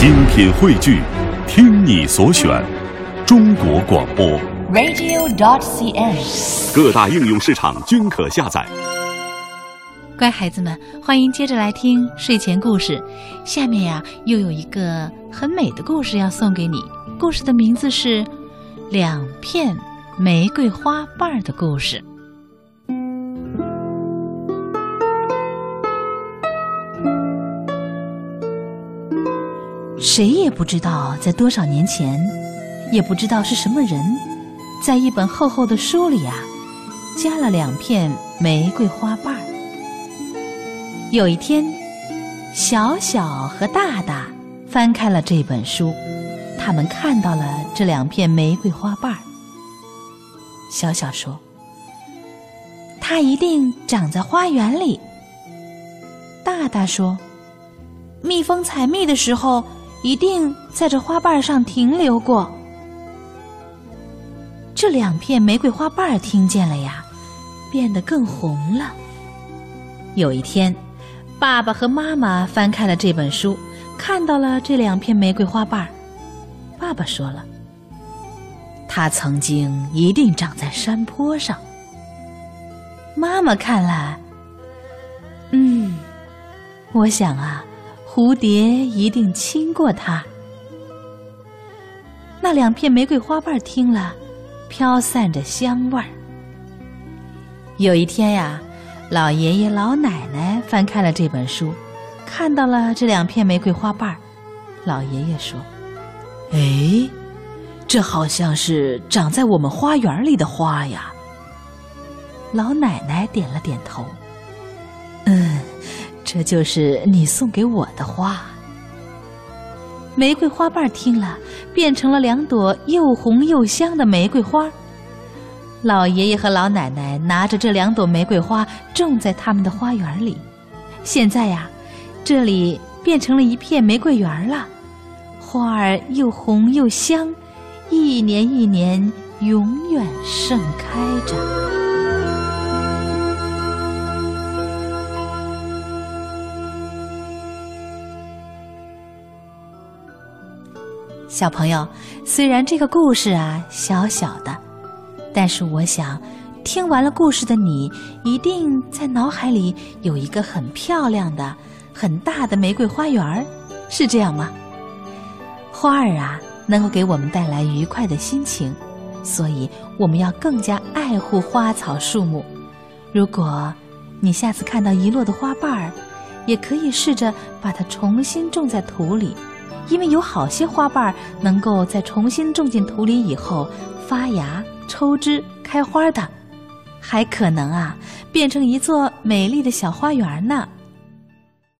精品汇聚，听你所选，中国广播。radio.dot.cn，。各大应用市场均可下载。乖孩子们，欢迎接着来听睡前故事。下面呀，又有一个很美的故事要送给你。故事的名字是《两片玫瑰花瓣儿的故事》。谁也不知道在多少年前，也不知道是什么人，在一本厚厚的书里啊，加了两片玫瑰花瓣儿。有一天，小小和大大翻开了这本书，他们看到了这两片玫瑰花瓣儿。小小说：“它一定长在花园里。”大大说：“蜜蜂采蜜的时候，一定在这花瓣上停留过。”这两片玫瑰花瓣听见了呀，变得更红了。有一天，爸爸和妈妈翻开了这本书，看到了这两片玫瑰花瓣。爸爸说了：“它曾经一定长在山坡上。”妈妈看了，嗯，我想啊，蝴蝶一定亲过它。那两片玫瑰花瓣听了，飘散着香味儿。有一天呀。老爷爷、老奶奶翻开了这本书，看到了这两片玫瑰花瓣。老爷爷说：“哎，这好像是长在我们花园里的花呀。”老奶奶点了点头：“，这就是你送给我的花。”玫瑰花瓣听了，变成了两朵又红又香的玫瑰花。老爷爷和老奶奶拿着这两朵玫瑰花种在他们的花园里，现在呀，这里变成了一片玫瑰园了，花儿又红又香，一年一年永远盛开着。小朋友，虽然这个故事啊小小的。但是我想，听完了故事的你，一定在脑海里有一个很漂亮的、很大的玫瑰花园儿，是这样吗？花儿啊，能够给我们带来愉快的心情，所以我们要更加爱护花草树木。如果你下次看到遗落的花瓣儿，也可以试着把它重新种在土里，因为有好些花瓣儿能够在重新种进土里以后发芽。抽枝开花的，还可能啊变成一座美丽的小花园呢。